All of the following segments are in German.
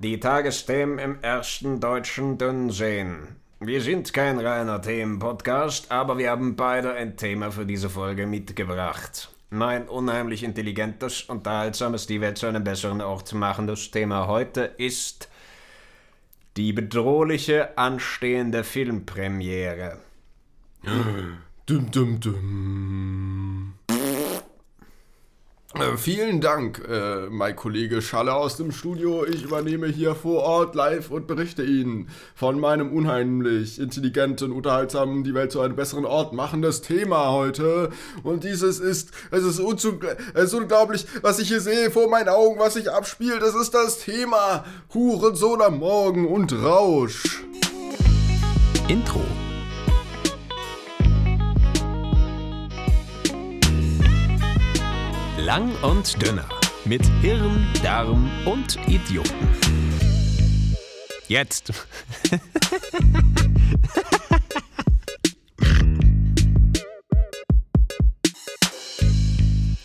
Die Tagesthemen im ersten deutschen Dünnsehen. Wir sind kein reiner Themenpodcast, aber wir haben beide ein Thema für diese Folge mitgebracht. Mein unheimlich intelligentes, unterhaltsames, die Welt zu einem besseren Ort machendes Thema heute ist die bedrohliche anstehende Filmpremiere. Dum, dum, dum. Äh, vielen Dank, äh, mein Kollege Schalle aus dem Studio. Ich übernehme hier vor Ort live und berichte Ihnen von meinem unheimlich intelligenten, unterhaltsamen, die Welt zu einem besseren Ort machendes Thema heute. Und dieses ist, es ist, es ist unglaublich, was ich hier sehe vor meinen Augen, was sich abspielt. Das ist das Thema Hurensohn am Morgen und Rausch. Intro Lang und dünner. Mit Hirn, Darm und Idioten. Jetzt.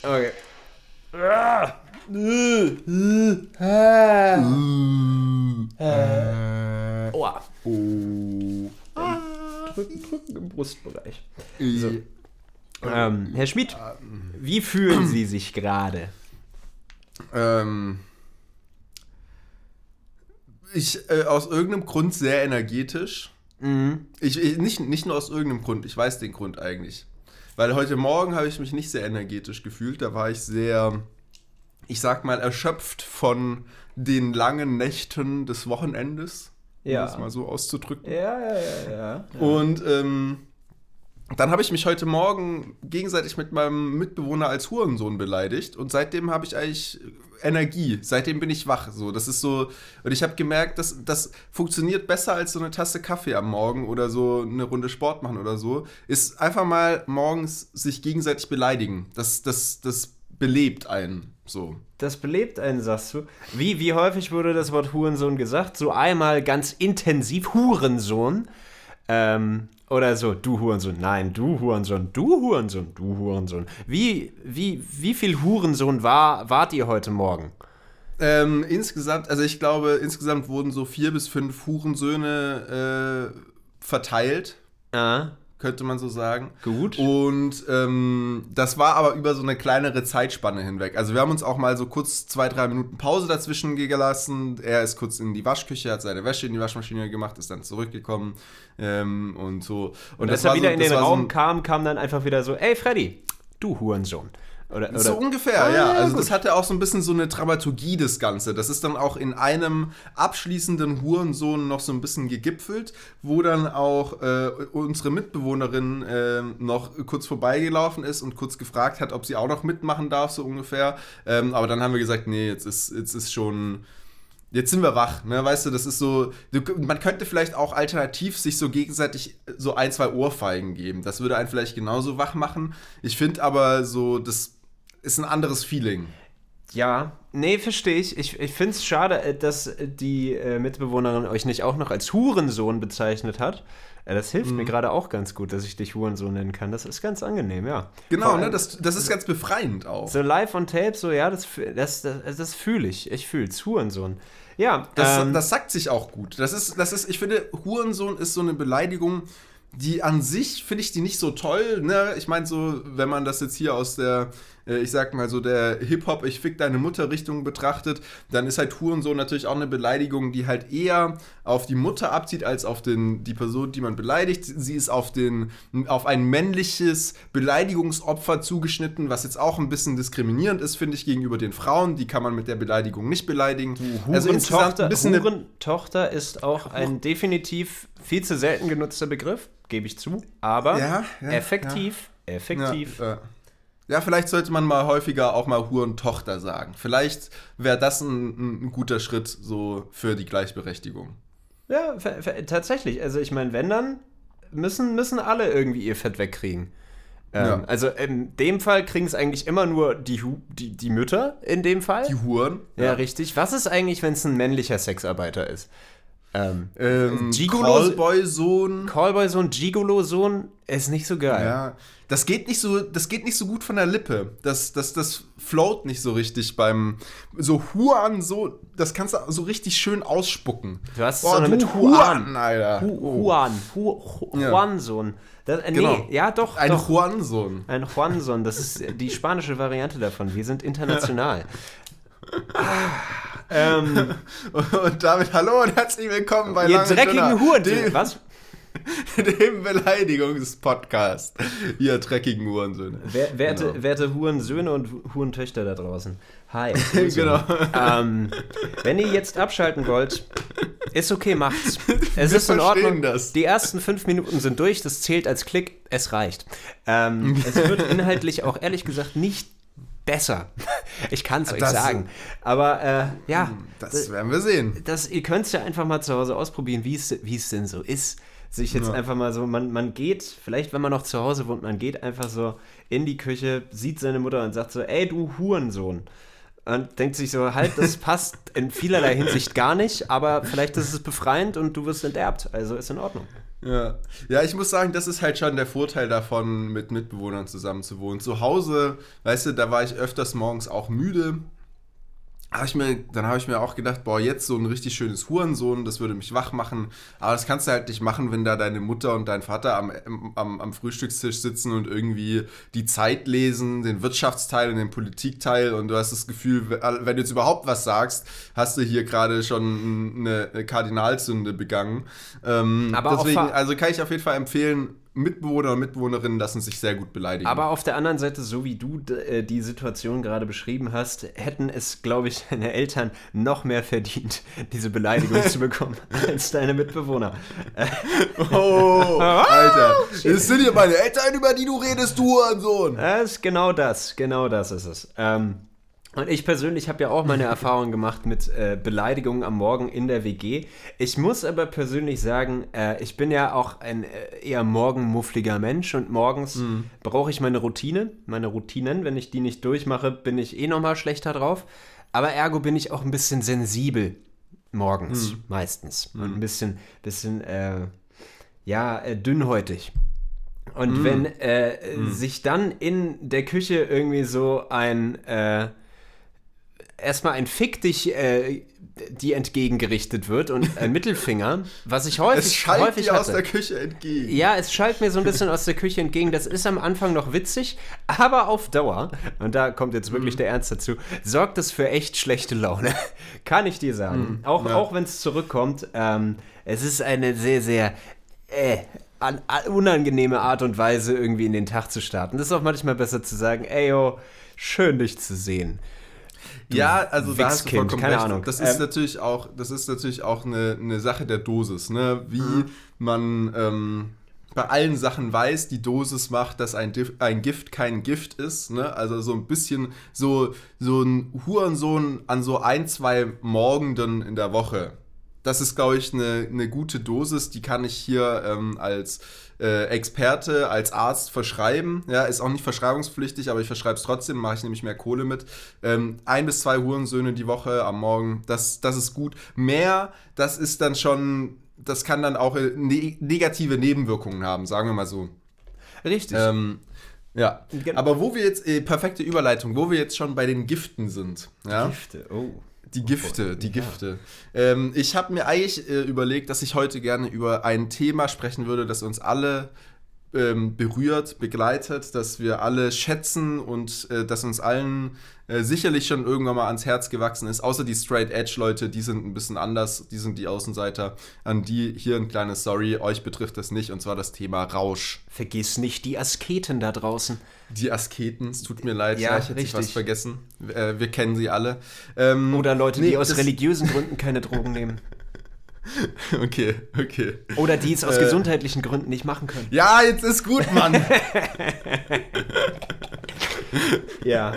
Okay. Oha. Oh. Drücken, drücken im Brustbereich. So. Ähm, Herr Schmidt, wie fühlen Sie sich gerade? Ähm, ich äh, aus irgendeinem Grund sehr energetisch. Ich, ich, nicht, nicht nur aus irgendeinem Grund, ich weiß den Grund eigentlich. Weil heute Morgen habe ich mich nicht sehr energetisch gefühlt. Da war ich sehr, ich sag mal, erschöpft von den langen Nächten des Wochenendes. Ja. Um das mal so auszudrücken. Ja, ja, ja, ja. Und ähm, dann habe ich mich heute Morgen gegenseitig mit meinem Mitbewohner als Hurensohn beleidigt und seitdem habe ich eigentlich Energie. Seitdem bin ich wach. So, das ist so. Und ich habe gemerkt, dass das funktioniert besser als so eine Tasse Kaffee am Morgen oder so eine Runde Sport machen oder so. Ist einfach mal morgens sich gegenseitig beleidigen. Das, das, das belebt einen. So. Das belebt einen, sagst du. Wie, wie häufig wurde das Wort Hurensohn gesagt? So einmal ganz intensiv Hurensohn. Ähm, oder so, du Hurensohn, nein, du Hurensohn, du Hurensohn, du Hurensohn. Wie, wie, wie viel Hurensohn war, wart ihr heute Morgen? Ähm, insgesamt, also ich glaube, insgesamt wurden so vier bis fünf Hurensöhne äh, verteilt. Ah, könnte man so sagen. Gut. Und ähm, das war aber über so eine kleinere Zeitspanne hinweg. Also wir haben uns auch mal so kurz zwei, drei Minuten Pause dazwischen gelassen. Er ist kurz in die Waschküche, hat seine Wäsche in die Waschmaschine gemacht, ist dann zurückgekommen ähm, und so. Und, als er wieder in den Raum kam, kam dann einfach wieder so, ey Freddy, du Hurensohn. Oder, oder so ungefähr, Ah, ja. Also gut. das hatte auch so ein bisschen so eine Dramaturgie, das Ganze. Das ist dann auch in einem abschließenden Hurensohn noch so ein bisschen gegipfelt, wo dann auch äh, unsere Mitbewohnerin äh, noch kurz vorbeigelaufen ist und kurz gefragt hat, ob sie auch noch mitmachen darf, so ungefähr. Ähm, aber dann haben wir gesagt, nee, jetzt ist, jetzt ist schon... Jetzt sind wir wach, ne? Weißt du, das ist so. Du, man könnte vielleicht auch alternativ sich so gegenseitig so ein, zwei Ohrfeigen geben. Das würde einen vielleicht genauso wach machen. Ich finde aber so, das ist ein anderes Feeling. Ja, nee, verstehe ich. Ich, ich finde es schade, äh, dass die äh, Mitbewohnerin euch nicht auch noch als Hurensohn bezeichnet hat. Äh, das hilft Mhm. mir gerade auch ganz gut, dass ich dich Hurensohn nennen kann. Das ist ganz angenehm, ja. Genau, ne? allem Das, das ist ganz befreiend auch. So live on tape, so ja, das, das, das, das fühle ich. Ich fühle es. Hurensohn. Ja, Das, ähm, das sagt sich auch gut. Das ist, das ist, ich finde, Hurensohn ist so eine Beleidigung, die an sich finde ich die nicht so toll. Ne? Ich meine, so, wenn man das jetzt hier aus der, ich sag mal so, der Hip-Hop, ich fick deine Mutter Richtung betrachtet, dann ist halt Hurensohn natürlich auch eine Beleidigung, die halt eher auf die Mutter abzieht, als auf den, die Person, die man beleidigt. Sie ist auf, den, auf ein männliches Beleidigungsopfer zugeschnitten, was jetzt auch ein bisschen diskriminierend ist, finde ich, gegenüber den Frauen. Die kann man mit der Beleidigung nicht beleidigen. also insgesamt Hurentochter, ein bisschen Hurentochter ist auch ein definitiv viel zu selten genutzter Begriff, gebe ich zu. Aber Ja, ja, effektiv, effektiv. Ja, äh, ja, vielleicht sollte man mal häufiger auch mal Hurentochter sagen. Vielleicht wäre das ein, ein guter Schritt so für die Gleichberechtigung. Ja, tatsächlich. Also ich meine, wenn dann, müssen, müssen alle irgendwie ihr Fett wegkriegen. Ähm, Ja. Also in dem Fall kriegen es eigentlich immer nur die, die, die Mütter, in dem Fall. Die Huren. ja, richtig. Was ist eigentlich, wenn es ein männlicher Sexarbeiter ist? Ähm, Ähm, Callboy-Sohn. Callboy-Sohn, Gigolo-Sohn ist nicht so geil. Ja, das geht nicht so, das geht nicht so gut von der Lippe. Das, das, das float nicht so richtig beim so Huan so, das kannst du so richtig schön ausspucken. Du hast es du mit Huan. Alter. Hu Juan, Hu Hu Ja. Juan-Sohn. Das- äh, Nee, Genau. ja doch, Ein doch. Juan-Sohn. Ein Juan-Sohn, das ist die spanische Variante davon. Wir sind international. ah, ähm, Und damit hallo und herzlich willkommen bei ihr dreckigen Huren. Was? dem Beleidigungspodcast. Ihr dreckigen Hurensöhne. Wer, werte, Genau. werte Hurensöhne und Hurentöchter da draußen. Hi. Genau. Ähm, wenn ihr jetzt abschalten wollt, ist okay, macht's. Es Wir ist in Ordnung. das. Die ersten fünf Minuten sind durch, das zählt als Klick, es reicht. Ähm, es wird inhaltlich auch ehrlich gesagt nicht besser. Ich kann es euch sagen. Aber äh, ja, Das werden wir sehen. das, ihr könnt es ja einfach mal zu Hause ausprobieren, wie es denn so ist. Sich jetzt einfach mal so, man, man geht, vielleicht wenn man noch zu Hause wohnt, man geht einfach so in die Küche, sieht seine Mutter und sagt so, ey du Hurensohn. Und denkt sich so, halt, das passt in vielerlei Hinsicht gar nicht, aber vielleicht ist es befreiend und du wirst enterbt. Also ist in Ordnung. Ja. ja, ich muss sagen, das ist halt schon der Vorteil davon, mit Mitbewohnern zusammen zu wohnen. Zu Hause, weißt du, da war ich öfters morgens auch müde. Hab ich mir, dann habe ich mir auch gedacht, boah, jetzt so ein richtig schönes Hurensohn, das würde mich wach machen. Aber das kannst du halt nicht machen, wenn da deine Mutter und dein Vater am, am, am Frühstückstisch sitzen und irgendwie die Zeit lesen, den Wirtschaftsteil und den Politikteil. Und du hast das Gefühl, wenn du jetzt überhaupt was sagst, hast du hier gerade schon eine, eine Kardinalsünde begangen. Ähm, Aber deswegen, also kann ich auf jeden Fall empfehlen, Mitbewohner und Mitbewohnerinnen lassen sich sehr gut beleidigen. Aber auf der anderen Seite, so wie du äh, die Situation gerade beschrieben hast, hätten es, glaube ich, deine Eltern noch mehr verdient, diese Beleidigung zu bekommen, als deine Mitbewohner. Oh, Alter. Das sind hier meine Eltern, über die du redest, du Hurensohn. Das ist genau das, genau das ist es. Ähm, und ich persönlich habe ja auch meine Erfahrungen gemacht mit äh, Beleidigungen am Morgen in der WG. Ich muss aber persönlich sagen, äh, ich bin ja auch ein äh, eher morgenmuffliger Mensch und morgens brauche ich meine Routine, meine Routinen. Wenn ich die nicht durchmache, bin ich eh nochmal schlechter drauf. Aber ergo bin ich auch ein bisschen sensibel morgens meistens und ein bisschen, bisschen äh, ja, äh, dünnhäutig. Und wenn äh, sich dann in der Küche irgendwie so ein äh, erstmal ein Fick dich äh, die entgegengerichtet wird und ein Mittelfinger, was ich häufig, Es schallt häufig dir aus der Küche entgegen. Ja, es schallt mir so ein bisschen aus der Küche entgegen. Das ist am Anfang noch witzig, aber auf Dauer, und da kommt jetzt Mhm. wirklich der Ernst dazu, sorgt es für echt schlechte Laune. Kann ich dir sagen. Auch, Mhm. ja. auch wenn es zurückkommt, ähm, es ist eine sehr, sehr äh, an, an, unangenehme Art und Weise, irgendwie in den Tag zu starten. Das ist auch manchmal besser zu sagen, ey, yo, schön dich zu sehen. Ja, also da hast du vollkommen keine recht. Ahnung. Das ist Ähm, natürlich auch, das ist natürlich auch eine, eine Sache der Dosis, ne? Wie man ähm, bei allen Sachen weiß, die Dosis macht, dass ein, Dif ein Gift kein Gift ist, ne? Also so ein bisschen so, so ein Hurensohn an so ein, zwei Morgenden in der Woche. Das ist, glaube ich, eine, eine gute Dosis, die kann ich hier ähm, als äh, Experte, als Arzt verschreiben. Ja, ist auch nicht verschreibungspflichtig, aber ich verschreibe es trotzdem, mache ich nämlich mehr Kohle mit. Ähm, ein bis zwei Hurensöhne die Woche am Morgen, das, das ist gut. Mehr, das ist dann schon, das kann dann auch äh, ne negative Nebenwirkungen haben, sagen wir mal so. Richtig. Ähm, ja, aber wo wir jetzt, äh, perfekte Überleitung, wo wir jetzt schon bei den Giften sind, ja, Gifte, oh. Die Gifte, die ja. Gifte. Ähm, ich habe mir eigentlich äh, überlegt, dass ich heute gerne über ein Thema sprechen würde, das uns alle ähm, berührt, begleitet, dass wir alle schätzen und äh, das uns allen äh, sicherlich schon irgendwann mal ans Herz gewachsen ist. Außer die Straight Edge Leute, die sind ein bisschen anders, die sind die Außenseiter. An die hier ein kleines Sorry, euch betrifft das nicht und zwar das Thema Rausch. Vergiss nicht die Asketen da draußen. Die Asketen, es tut mir leid, Ja, ich hätte richtig. was vergessen. Äh, wir kennen sie alle. Ähm, Oder Leute, nee, die aus religiösen Gründen keine Drogen nehmen. Okay, okay. Oder die es aus Äh. gesundheitlichen Gründen nicht machen können. Ja, jetzt ist gut, Mann. Ja.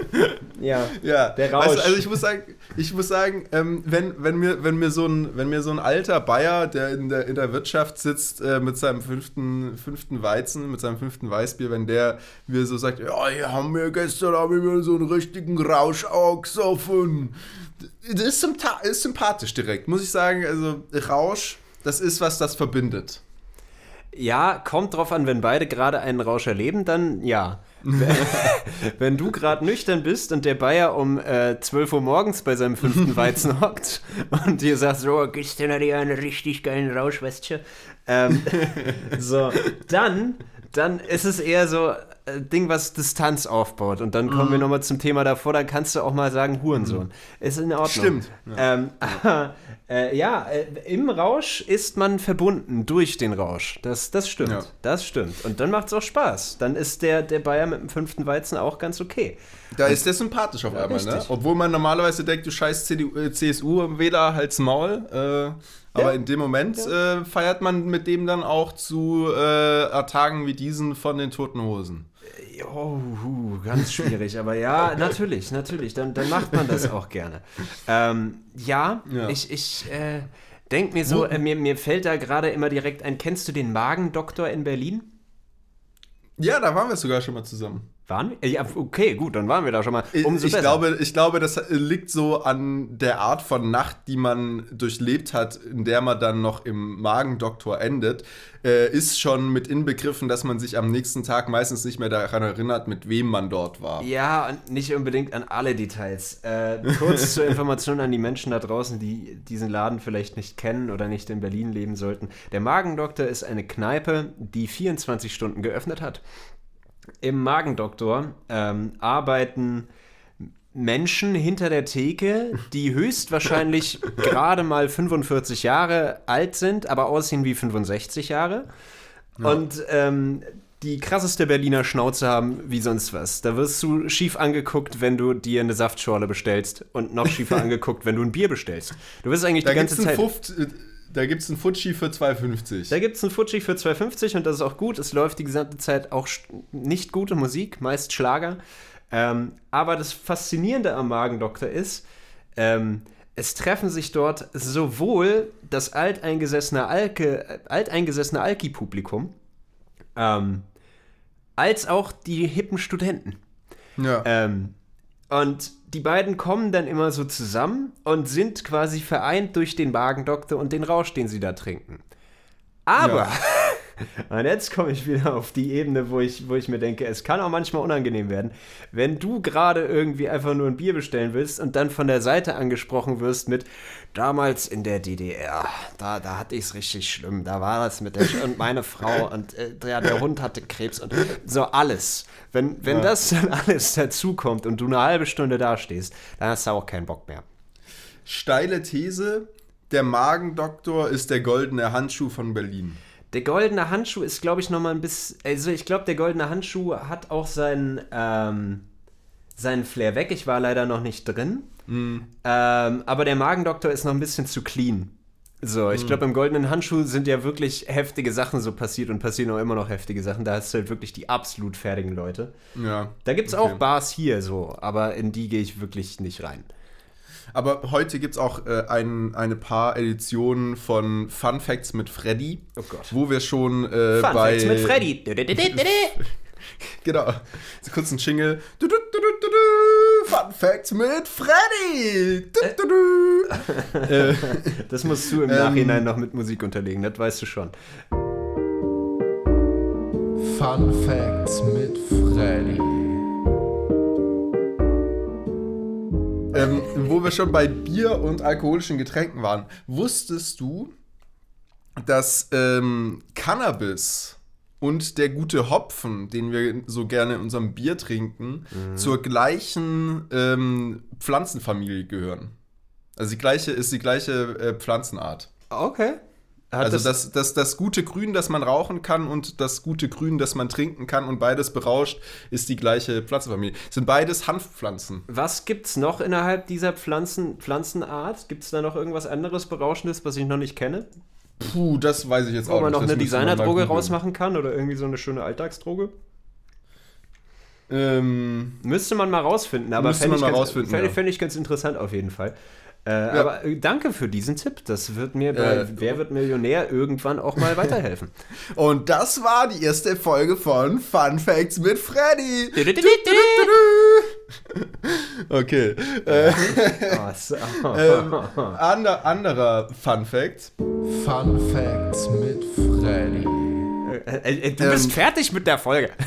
Ja. ja. Der Rausch. Weißt also ich muss sagen, ich muss sagen, ähm, wenn, wenn, mir, wenn, mir so ein, wenn mir so ein alter Bayer, der in der, in der Wirtschaft sitzt, äh, mit seinem fünften, fünften Weizen, mit seinem fünften Weißbier, wenn der mir so sagt, ja, hier haben wir gestern haben wir so einen richtigen Rausch auch gesoffen. Das ist, ist sympathisch direkt, muss ich sagen. Also Rausch das ist was, das verbindet. Ja, kommt drauf an, wenn beide gerade einen Rausch erleben, dann ja. wenn du gerade nüchtern bist und der Bayer um äh, 12 Uhr morgens bei seinem fünften Weizen hockt und dir sagt, so, gestern hatte ich einen richtig geilen Rausch, weißt du? Ähm, so, dann, dann ist es eher so Ding, was Distanz aufbaut. Und dann kommen wir nochmal zum Thema davor, dann kannst du auch mal sagen, Hurensohn. Ist in Ordnung. Stimmt. Ähm, aber, äh, ja, äh, im Rausch ist man verbunden durch den Rausch. Das, das stimmt. Ja. Das stimmt. Und dann macht es auch Spaß. Dann ist der, der Bayer mit dem fünften Weizen auch ganz okay. Da ist der sympathisch auf einmal, ne? richtig. Obwohl man normalerweise denkt, du scheiß CDU, äh, CSU-Wähler, halt's Maul. Äh, aber Ja. in dem Moment äh, feiert man mit dem dann auch zu äh, Tagen wie diesen von den Toten Hosen. Oh, hu, ganz schwierig, aber ja, natürlich, natürlich, dann, dann macht man das auch gerne. Ähm, ja, Ja. ich, ich äh, denke mir so, äh, mir, mir fällt da gerade immer direkt ein, kennst du den Magendoktor in Berlin? Ja, da waren wir sogar schon mal zusammen. Waren wir? Ja, okay, gut, dann waren wir da schon mal. Umso ich, besser. glaube, ich glaube, das liegt so an der Art von Nacht, die man durchlebt hat, in der man dann noch im Magendoktor endet, äh, ist schon mit inbegriffen, dass man sich am nächsten Tag meistens nicht mehr daran erinnert, mit wem man dort war. Ja, und nicht unbedingt an alle Details. Äh, kurz zur Information an die Menschen da draußen, die diesen Laden vielleicht nicht kennen oder nicht in Berlin leben sollten. Der Magendoktor ist eine Kneipe, die 24 Stunden geöffnet hat. Im Magendoktor ähm, arbeiten Menschen hinter der Theke, die höchstwahrscheinlich gerade mal 45 Jahre alt sind, aber aussehen wie 65 Jahre. Und ähm, die krasseste Berliner Schnauze haben wie sonst was. Da wirst du schief angeguckt, wenn du dir eine Saftschorle bestellst und noch schiefer angeguckt, wenn du ein Bier bestellst. Du wirst eigentlich Da die ganze Zeit. Fuft- da gibt's einen Futschi für 2,50. Da gibt es einen Futschi für 2,50 und das ist auch gut. Es läuft die gesamte Zeit auch nicht gute Musik, meist Schlager. Ähm, aber das Faszinierende am Magendoktor ist, ähm, es treffen sich dort sowohl das alteingesessene Alke, äh, alteingesessene Alki-Publikum, ähm, als auch die hippen Studenten. Ja. Ähm, und die beiden kommen dann immer so zusammen und sind quasi vereint durch den Magendoktor und den Rausch, den sie da trinken. Aber, und jetzt komme ich wieder auf die Ebene, wo ich, wo ich mir denke, es kann auch manchmal unangenehm werden, wenn du gerade irgendwie einfach nur ein Bier bestellen willst und dann von der Seite angesprochen wirst mit damals in der DDR, da, da hatte ich es richtig schlimm, da war das mit der Sch und meine Frau und äh, der, der Hund hatte Krebs und so alles. Wenn, wenn Ja. das dann alles dazukommt und du eine halbe Stunde dastehst, dann hast du auch keinen Bock mehr. Steile These: Der Magendoktor ist der goldene Handschuh von Berlin. Der goldene Handschuh ist, glaube ich, nochmal ein bisschen. Also, ich glaube, der goldene Handschuh hat auch seinen, ähm, seinen Flair weg. Ich war leider noch nicht drin. Ähm, aber der Magendoktor ist noch ein bisschen zu clean. So, ich glaube, im goldenen Handschuh sind ja wirklich heftige Sachen so passiert und passieren auch immer noch heftige Sachen. Da hast du halt wirklich die absolut fertigen Leute. Ja. Da gibt es Okay. auch Bars hier so, aber in die gehe ich wirklich nicht rein. Aber heute gibt es auch äh, ein, eine paar Editionen von Fun Facts mit Freddy. Oh Gott. Wo wir schon äh, Fun bei. Facts mit Freddy. Genau. So kurz ein Jingle. Du, du, du, du, du, du. Fun Facts mit Freddy. Du, du, du. äh, Das musst du im Ähm. Nachhinein noch mit Musik unterlegen, das weißt du schon. Fun Facts mit Freddy. Ähm, wo wir schon bei Bier und alkoholischen Getränken waren. Wusstest du, dass ähm, Cannabis und der gute Hopfen, den wir so gerne in unserem Bier trinken, zur gleichen ähm, Pflanzenfamilie gehören? Also die gleiche ist die gleiche äh, Pflanzenart. Okay. Also das, das, das gute Grün, das man rauchen kann und das gute Grün, das man trinken kann und beides berauscht, ist die gleiche Pflanzenfamilie. Sind beides Hanfpflanzen. Was gibt's noch innerhalb dieser Pflanzen, Pflanzenart? Gibt's da noch irgendwas anderes Berauschendes, was ich noch nicht kenne? Puh, das weiß ich jetzt Wo auch man nicht. noch Das eine Designerdroge rausmachen kann oder irgendwie so eine schöne Alltagsdroge? Ähm, Müsste man mal rausfinden, aber fände man ich, ganz- fänd, fänd ich ganz interessant auf jeden Fall. Äh, Aber äh, danke für diesen Tipp. Das wird mir bei Äh, Wer wird Millionär irgendwann auch mal weiterhelfen. und das war die erste Folge von Fun Facts mit Freddy. Okay. Äh, ander, anderer Fun Fact. Fun Facts mit Freddy. Äh, äh, du bist Ähm, fertig mit der Folge.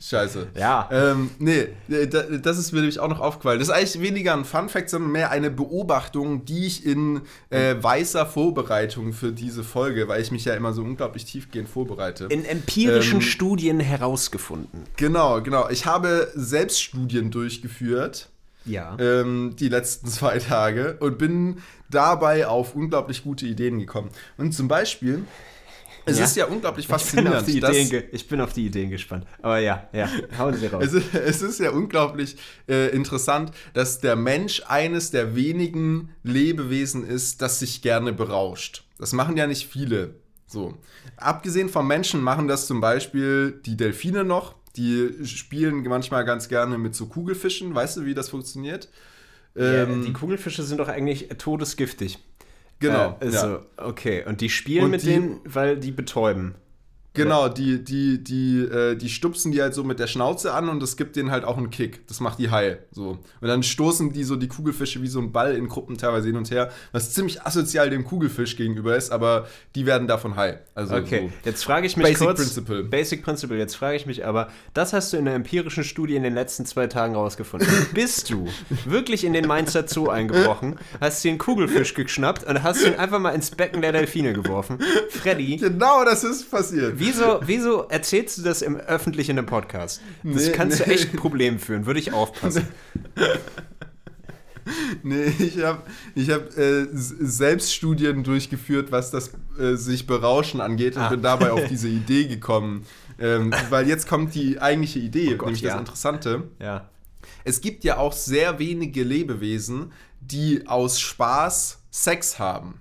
Scheiße. Ja. Ähm, nee, äh, da- das ist mir nämlich auch noch aufgefallen. Das ist eigentlich weniger ein Fun Fact, sondern mehr eine Beobachtung, die ich in äh, weißer Vorbereitung für diese Folge, weil ich mich ja immer so unglaublich tiefgehend vorbereite. In empirischen Ähm, Studien herausgefunden. genau, genau. Ich habe Selbststudien durchgeführt. Ja. ähm, die letzten zwei Tage und bin dabei auf unglaublich gute Ideen gekommen. Und zum Beispiel, es Ja? ist ja unglaublich ich, bin faszinierend, die dass, Ideen ich bin auf die Ideen gespannt. Aber ja, ja, hauen Sie raus. es, ist, es ist ja unglaublich äh, interessant, dass der Mensch eines der wenigen Lebewesen ist, das sich gerne berauscht. Das machen ja nicht viele. So. Abgesehen vom Menschen machen das zum Beispiel die Delfine noch. Die spielen manchmal ganz gerne mit so Kugelfischen. Weißt du, wie das funktioniert? ja, Ähm, die Kugelfische sind doch eigentlich todesgiftig. Genau. Äh, ja. also, okay. Und die spielen Und mit die- denen, weil die betäuben. Genau, die, die, die, äh, die stupsen die halt so mit der Schnauze an und das gibt denen halt auch einen Kick. Das macht die heil. So. Und dann stoßen die so die Kugelfische wie so ein Ball in Gruppen teilweise hin und her, was ziemlich asozial dem Kugelfisch gegenüber ist, aber die werden davon heil. Also Okay, so. jetzt frage ich mich Basic kurz. Principle. Basic Principle. Jetzt frage ich mich aber, das hast du in einer empirischen Studie in den letzten zwei Tagen rausgefunden. Bist du wirklich in den Mainzer Zoo eingebrochen, hast einen Kugelfisch geschnappt und hast ihn einfach mal ins Becken der Delfine geworfen? Freddy, Genau, das ist passiert. Wieso, wieso erzählst du das im öffentlich in einem Podcast? Das Nee, kann zu nee. echt Problemen führen, würde ich aufpassen. Nee, ich habe ich hab, äh, S- Selbststudien durchgeführt, was das äh, sich berauschen angeht und Ah. bin dabei auf diese Idee gekommen. Ähm, weil jetzt kommt die eigentliche Idee, Oh Gott, nämlich ja. das Interessante. Ja. Es gibt ja auch sehr wenige Lebewesen, die aus Spaß Sex haben.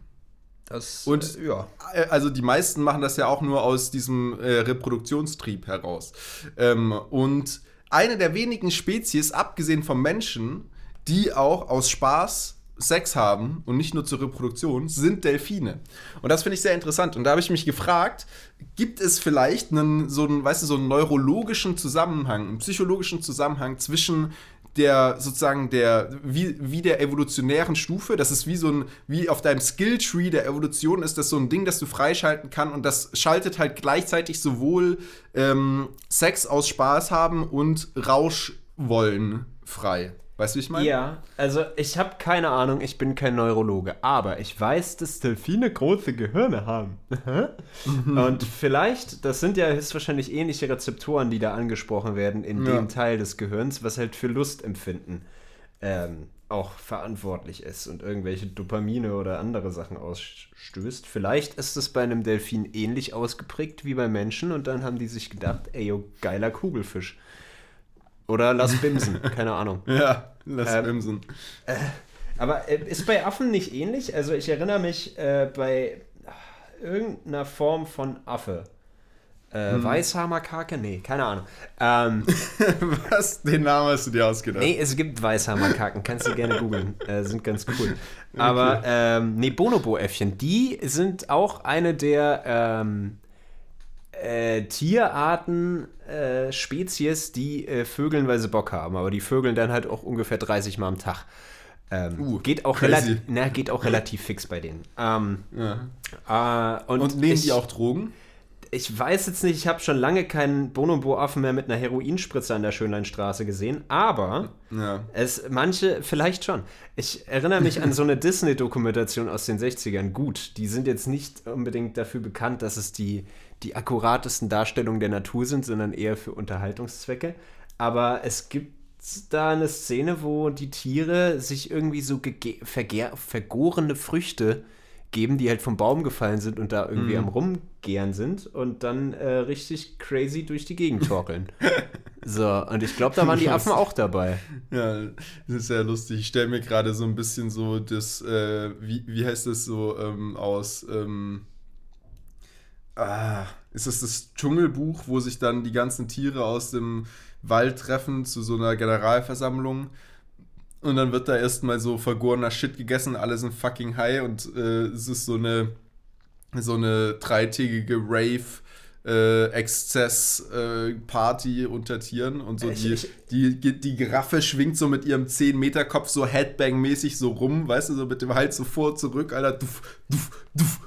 Das, Und äh, ja. Äh, Also die meisten machen das ja auch nur aus diesem äh, Reproduktionstrieb heraus. Ähm, und eine der wenigen Spezies, abgesehen vom Menschen, die auch aus Spaß Sex haben und nicht nur zur Reproduktion, sind Delfine. Und das finde ich sehr interessant. Und da habe ich mich gefragt, gibt es vielleicht einen, so einen, weißt du, so einen neurologischen Zusammenhang, einen psychologischen Zusammenhang zwischen der sozusagen der wie, wie der evolutionären Stufe, das ist wie so ein wie auf deinem Skilltree der Evolution ist das so ein Ding, das du freischalten kann und das schaltet halt gleichzeitig sowohl ähm, Sex aus Spaß haben und Rausch wollen frei. Weißt du, wie ich meine? Ja, also ich habe keine Ahnung, ich bin kein Neurologe, aber ich weiß, dass Delfine große Gehirne haben. Und vielleicht, das sind ja höchstwahrscheinlich ähnliche Rezeptoren, die da angesprochen werden in Ja. dem Teil des Gehirns, was halt für Lustempfinden ähm, auch verantwortlich ist und irgendwelche Dopamine oder andere Sachen ausstößt. Vielleicht ist es bei einem Delfin ähnlich ausgeprägt wie bei Menschen und dann haben die sich gedacht, ey, yo, geiler Kugelfisch. Oder lass bimsen, keine Ahnung. Ja, lass Ähm, bremsen. Aber äh, ist bei Affen nicht ähnlich? Also ich erinnere mich äh, bei ah, irgendeiner Form von Affe. Äh, Hm. Weißhaarmakake? Nee, keine Ahnung. Ähm, Was? Den Namen hast du dir ausgedacht. nee, es gibt Weißhaarmakaken, kannst du gerne googeln. Äh, sind ganz cool. Aber ähm, nee, Bonobo-Äffchen, die sind auch eine der ähm, äh, Tierarten, äh, Spezies, die äh, vögeln, weil sie Bock haben. Aber die vögeln dann halt auch ungefähr 30 Mal am Tag. Ähm, Uh, geht, auch relativ, na, geht auch relativ fix bei denen. Ähm, Ja. äh, und Und nehmen ich, die auch Drogen? ich weiß jetzt nicht, ich habe schon lange keinen Bonobo-Affen mehr mit einer Heroinspritze an der Schönleinstraße gesehen, aber Ja. es, manche, vielleicht schon. Ich erinnere mich an so eine Disney-Dokumentation aus den 60ern. Gut, die sind jetzt nicht unbedingt dafür bekannt, dass es die, die akkuratesten Darstellungen der Natur sind, sondern eher für Unterhaltungszwecke. Aber es gibt da eine Szene, wo die Tiere sich irgendwie so vergorene Früchte geben, die halt vom Baum gefallen sind und da irgendwie am Rumgären sind und dann äh, richtig crazy durch die Gegend torkeln. so, und ich glaube, da waren die Affen auch dabei. Ja, das ist sehr lustig. Ich stelle mir gerade so ein bisschen so das, äh, wie, wie heißt das so ähm, aus, ähm, ah, ist das das Dschungelbuch, wo sich dann die ganzen Tiere aus dem Wald treffen zu so einer Generalversammlung und dann wird da erstmal so vergorener Shit gegessen, alle sind fucking high und äh, es ist so eine so eine dreitägige Rave äh, Exzess-Party unter Tieren und so Ich- die, die, die, Giraffe schwingt so mit ihrem 10-Meter-Kopf so Headbang-mäßig so rum, weißt du, so mit dem Hals so vor, zurück, Alter, duff, duff, duff.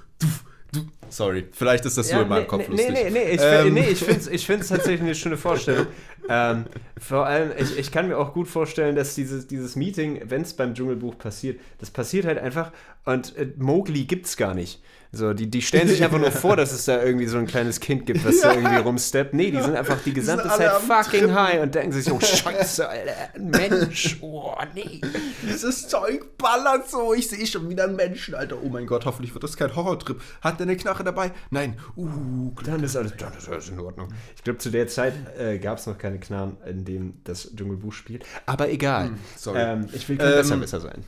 Sorry, vielleicht ist das so in meinem nee, Kopf nee, lustig. Nee, nee, nee, ich, Ähm. nee, ich finde es ich find's tatsächlich eine schöne Vorstellung. ähm, vor allem, ich, ich kann mir auch gut vorstellen, dass dieses, dieses Meeting, wenn es beim Dschungelbuch passiert, das passiert halt einfach und äh, Mowgli gibt es gar nicht. So, die, die stellen sich einfach nur vor, dass es da irgendwie so ein kleines Kind gibt, was da irgendwie rumsteppt. Nee, die sind einfach die gesamte alle Zeit fucking Trippen. high und denken sich so, scheiße, Alter, ein Mensch, oh nee. Dieses Zeug ballert so. Ich sehe schon wieder einen Menschen, Alter. Oh mein Gott, hoffentlich wird das kein Horrortrip. Hat der eine Knarre dabei? Nein. Uh, Dann ist alles, dann ist alles in Ordnung. Ich glaube, zu der Zeit äh, gab es noch keine Knarren, in dem das Dschungelbuch spielt. Aber egal. sorry. Ähm, ich will kein Ähm, Besserwisser sein.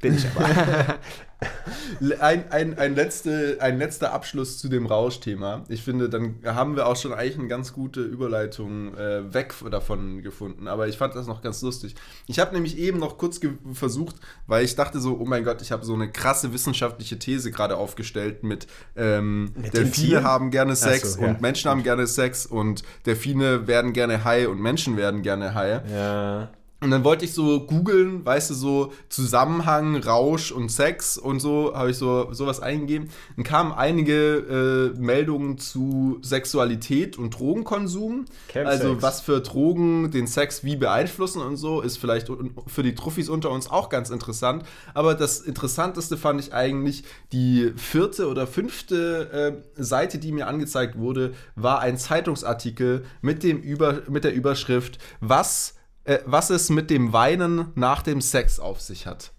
Bin ich aber. ein, ein, ein, letzte, ein letzter Abschluss zu dem Rauschthema. Ich finde, dann haben wir auch schon eigentlich eine ganz gute Überleitung äh, weg davon gefunden. Aber ich fand das noch ganz lustig. Ich habe nämlich eben noch kurz versucht, weil ich dachte so, oh mein Gott, ich habe so eine krasse wissenschaftliche These gerade aufgestellt mit, ähm, Mit Delfine haben gerne so, Sex ja. und Menschen haben gerne Sex und Delfine werden gerne high und Menschen werden gerne high. ja. Und dann wollte ich so googeln, weißt du, so Zusammenhang, Rausch und Sex und so, habe ich so sowas eingegeben. Dann kamen einige äh, Meldungen zu Sexualität und Drogenkonsum. Chemsex. Also was für Drogen den Sex wie beeinflussen und so, ist vielleicht für die Truffis unter uns auch ganz interessant. Aber das Interessanteste fand ich eigentlich, die vierte oder fünfte äh, Seite, die mir angezeigt wurde, war ein Zeitungsartikel mit, dem Über mit der Überschrift, was äh, was es mit dem Weinen nach dem Sex auf sich hat.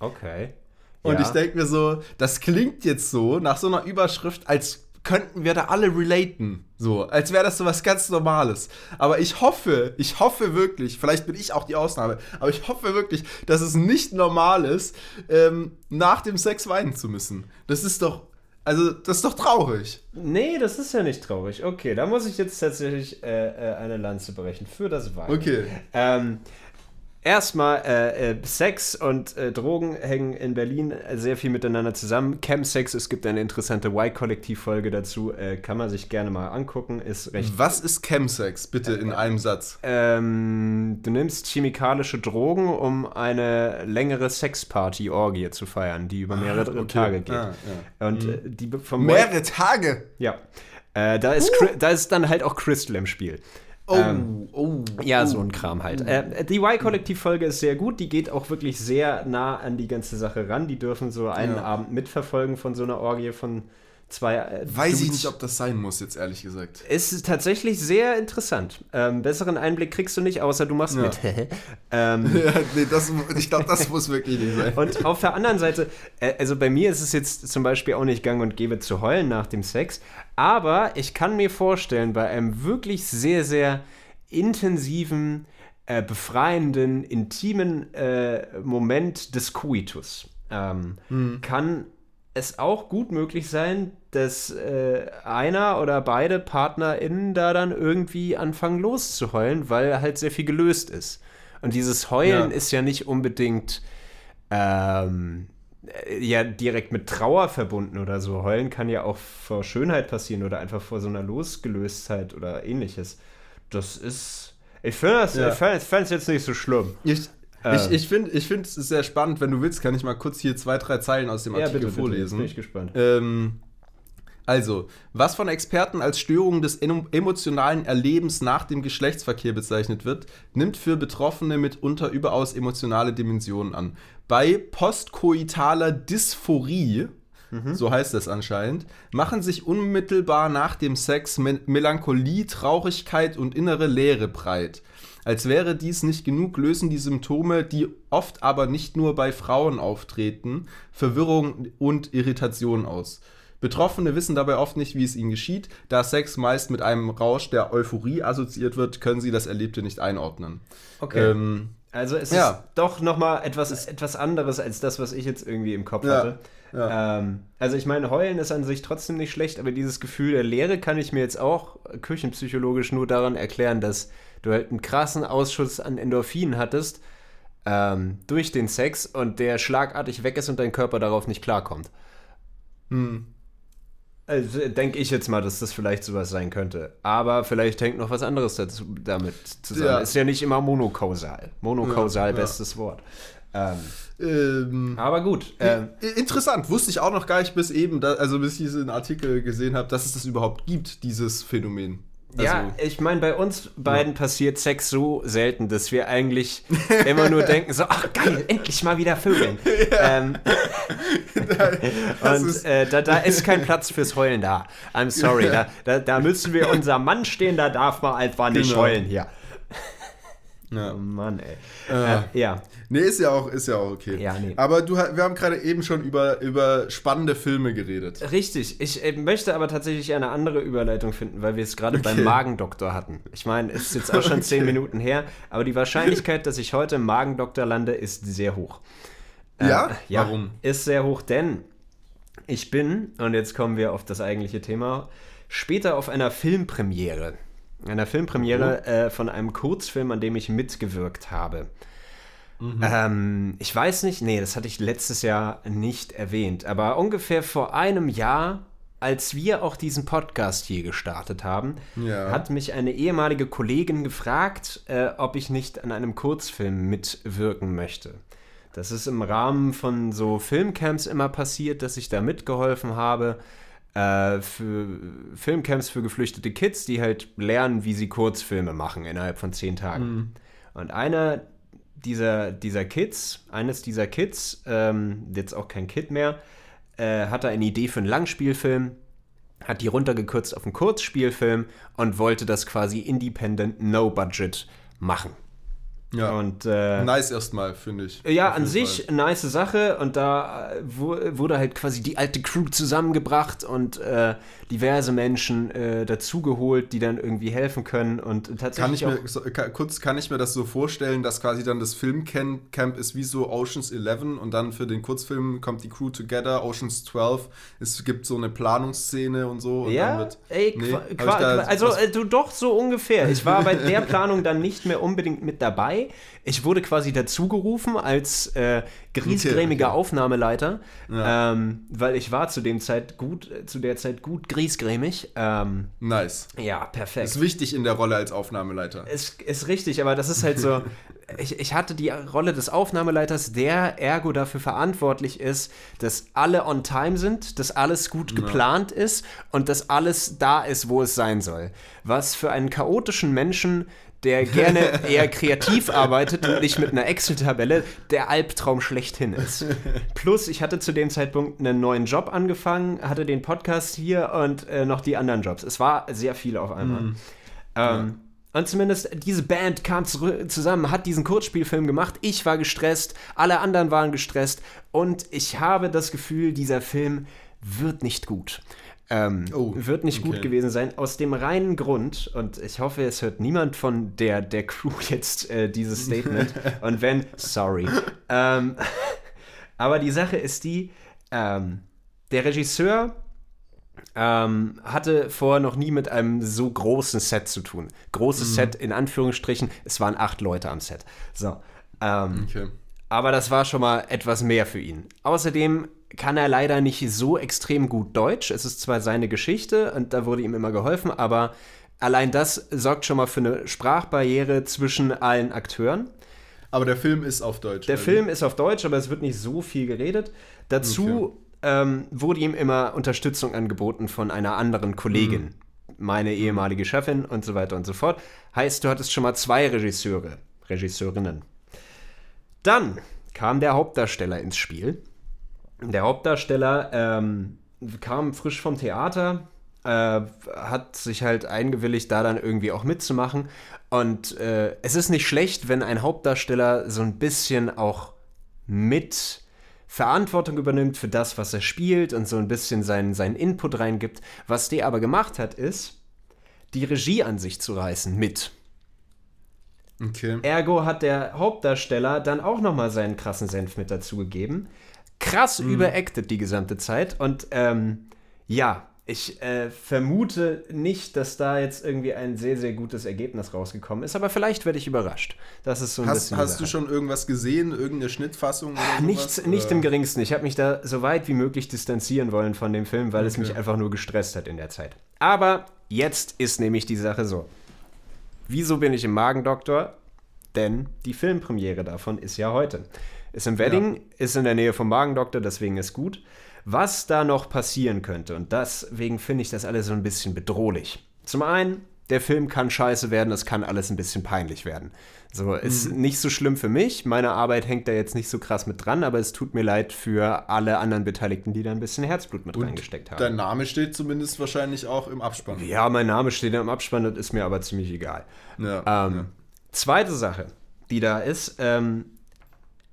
Okay. Und ja. ich denke mir so, das klingt jetzt so nach so einer Überschrift, als könnten wir da alle relaten. So, als wäre das so was ganz Normales. Aber ich hoffe, ich hoffe wirklich, vielleicht bin ich auch die Ausnahme, aber ich hoffe wirklich, dass es nicht normal ist, ähm, nach dem Sex weinen zu müssen. Das ist doch, also, das ist doch traurig. Nee, das ist ja nicht traurig. Okay, da muss ich jetzt tatsächlich äh, äh, eine Lanze brechen für das Wein. Okay. Ähm, erstmal, äh, äh, Sex und äh, Drogen hängen in Berlin sehr viel miteinander zusammen. Chemsex, es gibt eine interessante Y-Kollektiv-Folge dazu, äh, kann man sich gerne mal angucken, ist recht Was ist Chemsex, bitte in einem Satz? Ähm, du nimmst chemikalische Drogen, um eine längere Sexparty-Orgie zu feiern, die über mehrere Tage geht. Ah, Und äh, die vom Mehrere Tage. Ja. Äh, da, ist Cri- da ist dann halt auch Crystal im Spiel. Oh, Ähm, oh. Ja, oh. so ein Kram halt. Äh, die Y-Kollektiv-Folge ist sehr gut. Die geht auch wirklich sehr nah an die ganze Sache ran. Die dürfen so einen Ja. Abend mitverfolgen von so einer Orgie von zwei. Äh, Weiß ich nicht, ob das sein muss, jetzt ehrlich gesagt. Es ist tatsächlich sehr interessant. Ähm, besseren Einblick kriegst du nicht, außer du machst Ja. mit. ähm, Ja, nee, das, ich glaube, das muss wirklich nicht sein. und auf der anderen Seite, äh, also bei mir ist es jetzt zum Beispiel auch nicht gang und gäbe zu heulen nach dem Sex, aber ich kann mir vorstellen, bei einem wirklich sehr, sehr intensiven, äh, befreienden, intimen äh, Moment des Coitus ähm, kann es auch gut möglich sein, dass äh, einer oder beide PartnerInnen da dann irgendwie anfangen loszuheulen, weil halt sehr viel gelöst ist. Und dieses Heulen Ja. ist ja nicht unbedingt ähm, äh, ja direkt mit Trauer verbunden oder so. Heulen kann ja auch vor Schönheit passieren oder einfach vor so einer Losgelöstheit oder ähnliches. Das ist. Ich finde es Ja. ich fand- ich fand es jetzt nicht so schlimm. Ich, Äh. ich, ich finde ich find es sehr spannend. Wenn du willst, kann ich mal kurz hier zwei, drei Zeilen aus dem Artikel jetzt vorlesen. bin ich gespannt. Ähm, also, was von Experten als Störung des emo- emotionalen Erlebens nach dem Geschlechtsverkehr bezeichnet wird, nimmt für Betroffene mitunter überaus emotionale Dimensionen an. Bei postkoitaler Dysphorie, so heißt das anscheinend, machen sich unmittelbar nach dem Sex Me Melancholie, Traurigkeit und innere Leere breit. Als wäre dies nicht genug, lösen die Symptome, die oft aber nicht nur bei Frauen auftreten, Verwirrung und Irritation aus. Betroffene wissen dabei oft nicht, wie es ihnen geschieht. Da Sex meist mit einem Rausch der Euphorie assoziiert wird, können sie das Erlebte nicht einordnen. Okay. Ähm, Also es Ja. ist doch noch mal etwas, etwas anderes als das, was ich jetzt irgendwie im Kopf Ja, hatte. Ähm, also ich meine, heulen ist an sich trotzdem nicht schlecht, aber dieses Gefühl der Leere kann ich mir jetzt auch küchenpsychologisch nur daran erklären, dass du halt einen krassen Ausschuss an Endorphinen hattest ähm, durch den Sex und der schlagartig weg ist und dein Körper darauf nicht klarkommt. hm. Also, denke ich jetzt mal, dass das vielleicht sowas sein könnte. Aber vielleicht hängt noch was anderes dazu, damit zusammen. Ja. Ist ja nicht immer monokausal. Monokausal, Ja, ja. bestes Wort. Ähm, Ähm, aber gut. Ähm, Interessant, wusste ich auch noch gar nicht bis eben, da, also bis ich diesen Artikel gesehen habe, dass es das überhaupt gibt, dieses Phänomen. Also, ja, ich meine, bei uns beiden passiert Sex so selten, dass wir eigentlich immer nur denken, so, ach geil, endlich mal wieder Vögeln. Ähm, das und äh, da, da ist kein Platz fürs Heulen da. I'm sorry, da, da, da müssen wir unser Mann stehen, da darf man einfach nicht Genau. heulen hier. Ja. Oh Mann, ey. Äh. Äh, ja. Nee, ist ja auch, ist ja auch okay. Ja, nee. Aber du, wir haben gerade eben schon über, über spannende Filme geredet. Richtig. Ich äh, möchte aber tatsächlich eine andere Überleitung finden, weil wir es gerade beim Okay. Magendoktor hatten. Ich meine, es ist jetzt auch schon zehn Minuten her, aber die Wahrscheinlichkeit, dass ich heute im Magendoktor lande, ist sehr hoch. Äh, Ja? Warum? Ist sehr hoch, denn ich bin, und jetzt kommen wir auf das eigentliche Thema, später auf einer Filmpremiere. Einer Filmpremiere Oh. äh, von einem Kurzfilm, an dem ich mitgewirkt habe. Mhm. Ähm, ich weiß nicht, nee, das hatte ich letztes Jahr nicht erwähnt, aber ungefähr vor einem Jahr, als wir auch diesen Podcast hier gestartet haben, Ja. hat mich eine ehemalige Kollegin gefragt, äh, ob ich nicht an einem Kurzfilm mitwirken möchte. Das ist im Rahmen von so Filmcamps immer passiert, dass ich da mitgeholfen habe. Äh, für Filmcamps für geflüchtete Kids, die halt lernen, wie sie Kurzfilme machen innerhalb von zehn Tagen. Und einer dieser, dieser Kids, eines dieser Kids, ähm, jetzt auch kein Kid mehr, äh, hatte eine Idee für einen Langspielfilm, hat die runtergekürzt auf einen Kurzspielfilm und wollte das quasi independent, no budget machen. Ja. Und äh, nice erstmal, finde ich. ja, an sich Fall. eine nice Sache und da äh, wu- wurde halt quasi die alte Crew zusammengebracht und äh, diverse Menschen äh, dazugeholt, die dann irgendwie helfen können und Kann tatsächlich ich auch mir, so, kann, kurz, kann ich mir das so vorstellen, dass quasi dann das Filmcamp Camp ist wie so Oceans 11 und dann für den Kurzfilm kommt die Crew together, Oceans 12. Es gibt so eine Planungsszene und so. Und Ja, wird, ey, Nee, ich also äh, du doch so ungefähr. Ich war bei der Planung dann nicht mehr unbedingt mit dabei. Ich wurde quasi dazugerufen als äh, griesgrämiger. Aufnahmeleiter, Ja. ähm, weil ich war zu dem Zeit gut, zu der Zeit gut griesgrämig. Ähm, nice. ja, perfekt. Ist wichtig in der Rolle als Aufnahmeleiter. Ist, ist richtig, aber das ist halt so. Ich, ich hatte die Rolle des Aufnahmeleiters, der ergo dafür verantwortlich ist, dass alle on time sind, dass alles gut geplant ist und dass alles da ist, wo es sein soll. Was für einen chaotischen Menschen, der gerne eher kreativ arbeitet und nicht mit einer Excel-Tabelle, der Albtraum schlechthin ist. Plus, ich hatte zu dem Zeitpunkt einen neuen Job angefangen, hatte den Podcast hier und äh, noch die anderen Jobs. Es war sehr viel auf einmal. Ähm, Und zumindest diese Band kam zusammen, hat diesen Kurzspielfilm gemacht. Ich war gestresst, alle anderen waren gestresst und ich habe das Gefühl, dieser Film wird nicht gut. Ähm, Oh, wird nicht gut okay. gewesen sein, aus dem reinen Grund, und ich hoffe, es hört niemand von der, der Crew jetzt äh, dieses Statement. und wenn, sorry. Ähm, aber die Sache ist die, ähm, der Regisseur ähm, hatte vorher noch nie mit einem so großen Set zu tun. Großes Set in Anführungsstrichen, es waren acht Leute am Set. So. Ähm, Okay. aber das war schon mal etwas mehr für ihn. Außerdem kann er leider nicht so extrem gut Deutsch. Es ist zwar seine Geschichte und da wurde ihm immer geholfen, aber allein das sorgt schon mal für eine Sprachbarriere zwischen allen Akteuren. Aber der Film ist auf Deutsch. Der also. Film ist auf Deutsch, aber es wird nicht so viel geredet. Dazu ähm, wurde ihm immer Unterstützung angeboten von einer anderen Kollegin, meine ehemalige Chefin und so weiter und so fort. Heißt, du hattest schon mal zwei Regisseure, Regisseurinnen. Dann kam der Hauptdarsteller ins Spiel. Der Hauptdarsteller ähm, kam frisch vom Theater, äh, hat sich halt eingewilligt, da dann irgendwie auch mitzumachen. Und äh, es ist nicht schlecht, wenn ein Hauptdarsteller so ein bisschen auch mit Verantwortung übernimmt für das, was er spielt und so ein bisschen seinen, seinen Input reingibt. Was der aber gemacht hat, ist, die Regie an sich zu reißen mit. Okay. Ergo hat der Hauptdarsteller dann auch nochmal seinen krassen Senf mit dazugegeben. Krass überacted die gesamte Zeit. Und ähm, ja, ich äh, vermute nicht, dass da jetzt irgendwie ein sehr, sehr gutes Ergebnis rausgekommen ist, aber vielleicht werde ich überrascht. Das ist so ein Hast, bisschen. hast du schon irgendwas gesehen? Irgendeine Schnittfassung? Oder sowas? Nichts, nicht Oder- im geringsten. Ich habe mich da so weit wie möglich distanzieren wollen von dem Film, weil es mich einfach nur gestresst hat in der Zeit. Aber jetzt ist nämlich die Sache so. Wieso bin ich im Magendoktor? Denn die Filmpremiere davon ist ja heute. Ist im Wedding, ist in der Nähe vom Magendoktor, deswegen ist gut. Was da noch passieren könnte, und deswegen finde ich das alles so ein bisschen bedrohlich. Zum einen, der Film kann scheiße werden, es kann alles ein bisschen peinlich werden. So, ist nicht so schlimm für mich. Meine Arbeit hängt da jetzt nicht so krass mit dran, aber es tut mir leid für alle anderen Beteiligten, die da ein bisschen Herzblut mit reingesteckt haben. Dein Name steht zumindest wahrscheinlich auch im Abspann. Ja, mein Name steht im Abspann, das ist mir aber ziemlich egal. Ja, Ähm, Zweite Sache, die da ist, ähm,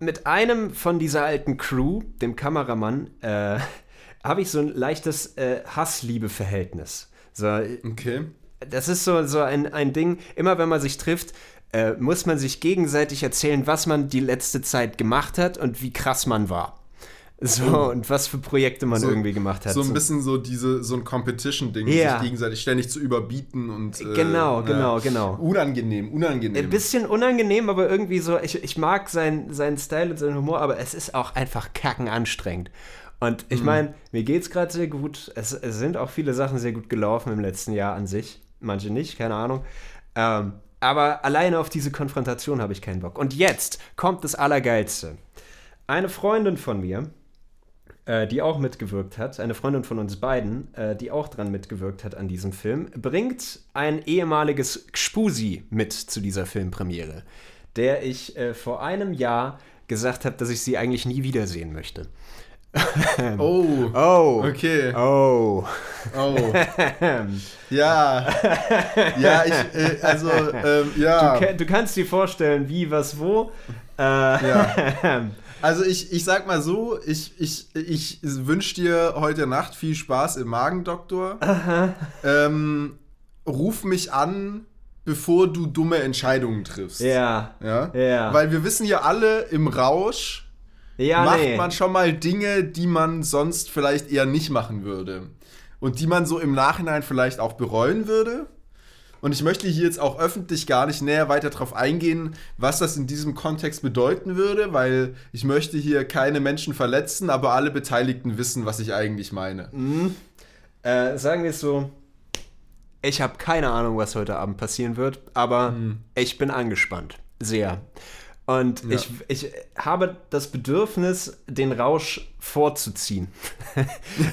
mit einem von dieser alten Crew, dem Kameramann, äh, habe ich so ein leichtes äh, Hass-Liebe-Verhältnis. So, Okay. das ist so, so ein, ein Ding, immer wenn man sich trifft, äh, muss man sich gegenseitig erzählen, was man die letzte Zeit gemacht hat und wie krass man war. So, und was für Projekte man So- irgendwie gemacht hat. So ein bisschen so diese so ein Competition-Ding, Ja. sich gegenseitig ständig zu überbieten und äh, Genau, genau, genau. Unangenehm, unangenehm. Ein bisschen unangenehm, aber irgendwie so, ich, ich mag seinen, seinen Style und seinen Humor, aber es ist auch einfach kacken anstrengend. Und ich meine, mir geht's gerade sehr gut. Es, es sind auch viele Sachen sehr gut gelaufen im letzten Jahr an sich. Manche nicht, keine Ahnung. Ähm, aber alleine auf diese Konfrontation habe ich keinen Bock. Und jetzt kommt das Allergeilste. Eine Freundin von mir, äh, die auch mitgewirkt hat, eine Freundin von uns beiden, äh, die auch dran mitgewirkt hat an diesem Film, bringt ein ehemaliges Gspusi mit zu dieser Filmpremiere, der ich äh, vor einem Jahr gesagt habe, dass ich sie eigentlich nie wiedersehen möchte. oh, Oh. okay. Oh. Oh. ja. Ja, ich, äh, also, ähm, ja. Du, du kannst dir vorstellen, wie, was, wo. Äh, Ja. Also ich, ich sag mal so, ich, ich, ich wünsche dir heute Nacht viel Spaß im Magendoktor. Ähm, ruf mich an, bevor du dumme Entscheidungen triffst. ja. Ja? Ja. Weil wir wissen ja alle, im Rausch Ja, macht nee. man schon mal Dinge, die man sonst vielleicht eher nicht machen würde. Und die man so im Nachhinein vielleicht auch bereuen würde. Und ich möchte hier jetzt auch öffentlich gar nicht näher weiter darauf eingehen, was das in diesem Kontext bedeuten würde, weil ich möchte hier keine Menschen verletzen, aber alle Beteiligten wissen, was ich eigentlich meine. Äh, sagen wir es so, ich habe keine Ahnung, was heute Abend passieren wird, aber ich bin angespannt. Sehr. Und ich, ich habe das Bedürfnis, den Rausch vorzuziehen.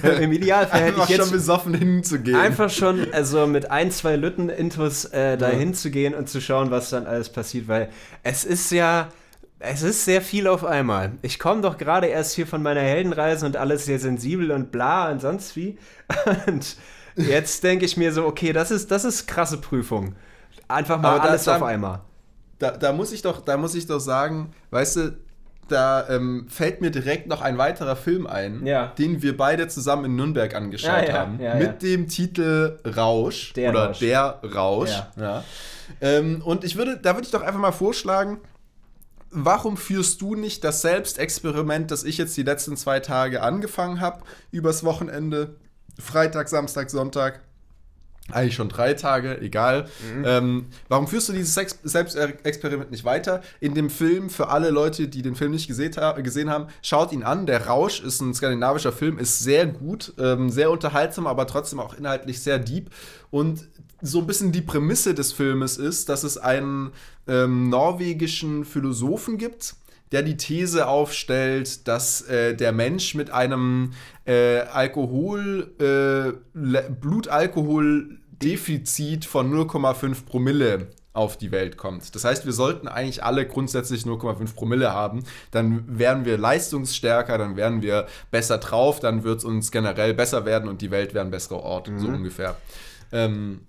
Im Idealfall hätte Einfach ich schon jetzt besoffen hinzugehen. einfach schon also mit ein, zwei Lütten Intus äh, da hinzugehen und zu schauen, was dann alles passiert, weil es ist ja, es ist sehr viel auf einmal. Ich komme doch gerade erst hier von meiner Heldenreise und alles sehr sensibel und bla und sonst wie. Und jetzt denke ich mir so, okay, das ist, das ist krasse Prüfung. Einfach mal Aber alles auf einmal. Da, da, muss ich doch, da muss ich doch sagen, weißt du, da ähm, fällt mir direkt noch ein weiterer Film ein, Ja. den wir beide zusammen in Nürnberg angeschaut Ja, ja, haben, mit dem Titel Rausch Der oder Rausch. Der Rausch. Ähm, und ich würde, da würde ich doch einfach mal vorschlagen, warum führst du nicht das Selbstexperiment, das ich jetzt die letzten zwei Tage angefangen habe, übers Wochenende, Freitag, Samstag, Sonntag? Eigentlich schon drei Tage, egal. Ähm, warum führst du dieses Sex Selbstexperiment nicht weiter? In dem Film, für alle Leute, die den Film nicht gesehen, ha gesehen haben, schaut ihn an. Der Rausch ist ein skandinavischer Film, ist sehr gut, ähm, sehr unterhaltsam, aber trotzdem auch inhaltlich sehr deep. Und so ein bisschen die Prämisse des Filmes ist, dass es einen ähm, norwegischen Philosophen gibt, der die These aufstellt, dass äh, der Mensch mit einem äh, Alkohol, äh, Blutalkoholdefizit von 0,5 Promille auf die Welt kommt. Das heißt, wir sollten eigentlich alle grundsätzlich 0,5 Promille haben. Dann wären wir leistungsstärker, dann wären wir besser drauf, dann wird es uns generell besser werden und die Welt wäre ein besserer Ort, so ungefähr. Ähm,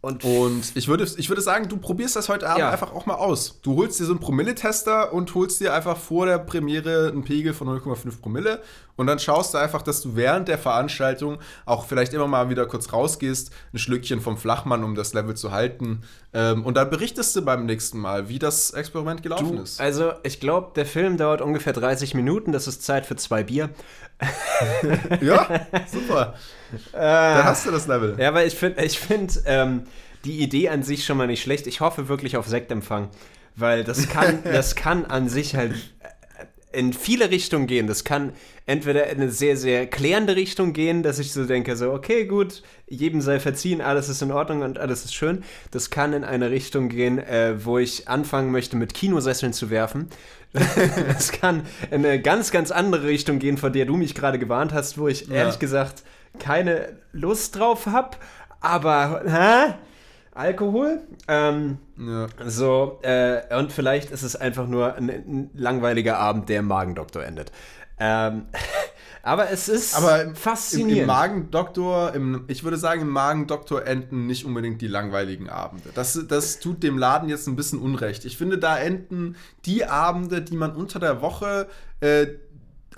Und, und ich würde, ich würde sagen, du probierst das heute Abend Ja. einfach auch mal aus. Du holst dir so einen Promilletester und holst dir einfach vor der Premiere einen Pegel von 0,5 Promille Und dann schaust du einfach, dass du während der Veranstaltung auch vielleicht immer mal wieder kurz rausgehst, ein Schlückchen vom Flachmann, um das Level zu halten. Ähm, und dann berichtest du beim nächsten Mal, wie das Experiment gelaufen Du, ist. also ich glaube, der Film dauert ungefähr 30 Minuten. Das ist Zeit für zwei Bier. Ja, super. dann hast du das Level. Ja, aber ich finde ich find, ähm, die Idee an sich schon mal nicht schlecht. Ich hoffe wirklich auf Sektempfang, weil das kann, das kann an sich halt äh, in viele Richtungen gehen. Das kann entweder in eine sehr, sehr klärende Richtung gehen, dass ich so denke, so, okay, gut, jedem sei verziehen, alles ist in Ordnung und alles ist schön. Das kann in eine Richtung gehen, äh, wo ich anfangen möchte, mit Kinosesseln zu werfen. Es kann in eine ganz, ganz andere Richtung gehen, vor der du mich gerade gewarnt hast, wo ich ehrlich gesagt keine Lust drauf habe. Aber, hä? Alkohol? Ähm, Ja. so, äh, und vielleicht ist es einfach nur ein, ein langweiliger Abend, der im Magendoktor endet. Ähm, aber es ist Aber im, im, faszinierend. im Magendoktor, im, ich würde sagen, im Magendoktor enden nicht unbedingt die langweiligen Abende. Das, das tut dem Laden jetzt ein bisschen Unrecht. Ich finde, da enden die Abende, die man unter der Woche äh,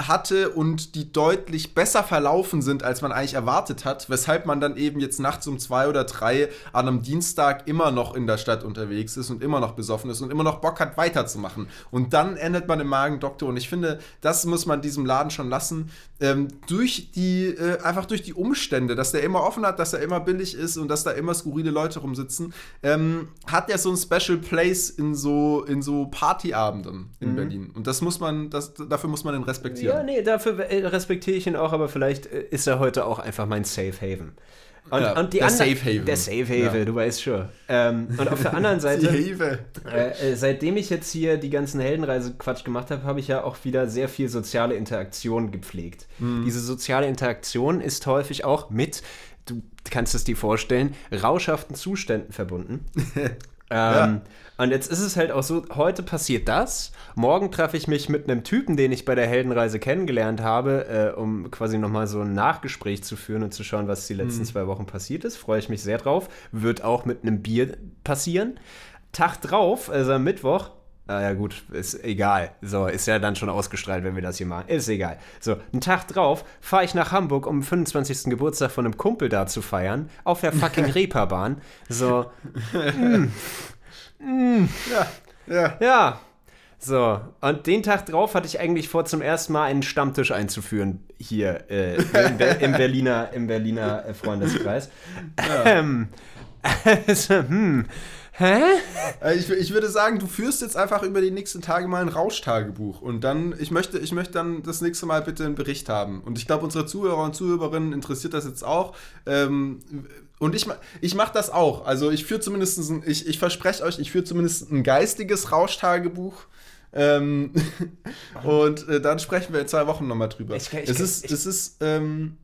hatte und die deutlich besser verlaufen sind, als man eigentlich erwartet hat, weshalb man dann eben jetzt nachts um zwei oder drei an einem Dienstag immer noch in der Stadt unterwegs ist und immer noch besoffen ist und immer noch Bock hat, weiterzumachen. Und dann endet man im Magendoktor und ich finde, das muss man diesem Laden schon lassen. Ähm, durch die, äh, einfach durch die Umstände, dass der immer offen hat, dass er immer billig ist und dass da immer skurrile Leute rumsitzen, ähm, hat er so ein Special Place in so, in so Partyabenden in Berlin. Und das muss man, das, dafür muss man ihn respektieren. ja, nee, dafür äh, respektiere ich ihn auch, aber vielleicht äh, ist er heute auch einfach mein Safe Haven. Und, Ja, und die der Safe Haven. Der Safe Haven, Ja. du weißt schon. Ähm, und auf der anderen Die Seite. Hefe. Äh, äh, seitdem ich jetzt hier die ganzen Heldenreise-Quatsch gemacht habe, habe ich ja auch wieder sehr viel soziale Interaktion gepflegt. Diese soziale Interaktion ist häufig auch mit, du kannst es dir vorstellen, rauschhaften Zuständen verbunden. ähm, Und jetzt ist es halt auch so, heute passiert das, morgen treffe ich mich mit einem Typen, den ich bei der Heldenreise kennengelernt habe, äh, um quasi nochmal so ein Nachgespräch zu führen und zu schauen, was die letzten zwei Wochen passiert ist. Freue ich mich sehr drauf. Wird auch mit einem Bier passieren. Tag drauf, also am Mittwoch, ah ja gut, ist egal. So, ist ja dann schon ausgestrahlt, wenn wir das hier machen. Ist egal. So, einen Tag drauf fahre ich nach Hamburg, um den 25. Geburtstag von einem Kumpel da zu feiern, auf der fucking Reeperbahn. So, Ja. ja. So, und den Tag drauf hatte ich eigentlich vor, zum ersten Mal einen Stammtisch einzuführen hier äh, im, Be im Berliner, im Berliner äh, Freundeskreis. Ähm, also, hm, hä? Äh, Ich, ich würde sagen, du führst jetzt einfach über die nächsten Tage mal ein Rauschtagebuch. Und dann, ich möchte, ich möchte dann das nächste Mal bitte einen Bericht haben. Und ich glaube, unsere Zuhörer und Zuhörerinnen interessiert das jetzt auch. Ähm, und ich, ich mache das auch. Also ich führe zumindest, ein, ich, ich verspreche euch, ich führe zumindest ein geistiges Rauschtagebuch. Ähm, und äh, dann sprechen wir in zwei Wochen nochmal drüber. Ich- ich- es ist, ich- es ist, ähm,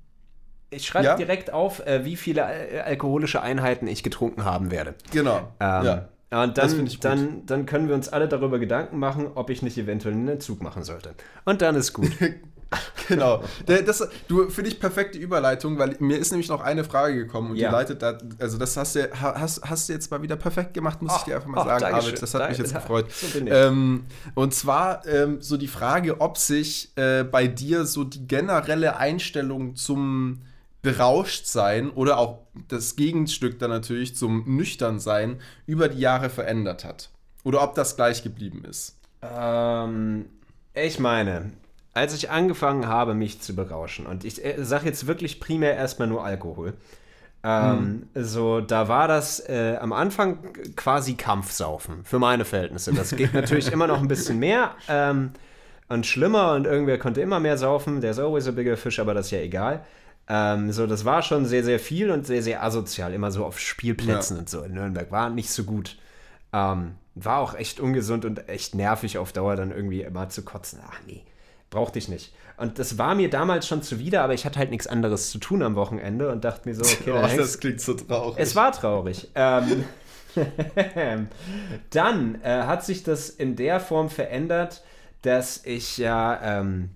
Ich schreibe Ja? direkt auf, äh, wie viele äh, alkoholische Einheiten ich getrunken haben werde. genau. Ähm, ja. Und dann, ich dann, dann können wir uns alle darüber Gedanken machen, ob ich nicht eventuell einen Entzug machen sollte. Und dann ist gut. Genau. Das, du finde ich perfekte Überleitung, weil mir ist nämlich noch eine Frage gekommen und Ja. die leitet da, also das hast du, hast, hast du jetzt mal wieder perfekt gemacht, muss ich Ach, dir einfach mal ach, sagen. Arvid. Das hat mich Danke. jetzt gefreut. So ich. Ähm, und zwar ähm, so die Frage, ob sich äh, bei dir so die generelle Einstellung zum Berauschtsein oder auch das Gegenstück dann natürlich zum Nüchternsein über die Jahre verändert hat. Oder ob das gleich geblieben ist. Ähm, ich meine, als ich angefangen habe, mich zu berauschen, und ich äh, sage jetzt wirklich primär erstmal nur Alkohol, ähm, so, da war das äh, am Anfang quasi Kampfsaufen, für meine Verhältnisse. Das geht natürlich immer noch ein bisschen mehr ähm, und schlimmer und irgendwer konnte immer mehr saufen. There's always a bigger fish, aber das ist ja egal. Ähm, so, das war schon sehr, sehr viel und sehr, sehr asozial, immer so auf Spielplätzen Ja. und so in Nürnberg. War nicht so gut. Ähm, war auch echt ungesund und echt nervig auf Dauer dann irgendwie immer zu kotzen. Ach nee, brauchte ich nicht. Und das war mir damals schon zuwider, aber ich hatte halt nichts anderes zu tun am Wochenende und dachte mir so, okay, dann hängst- klingt so traurig. es war traurig. Ähm, dann äh, hat sich das in der Form verändert, dass ich ja ähm,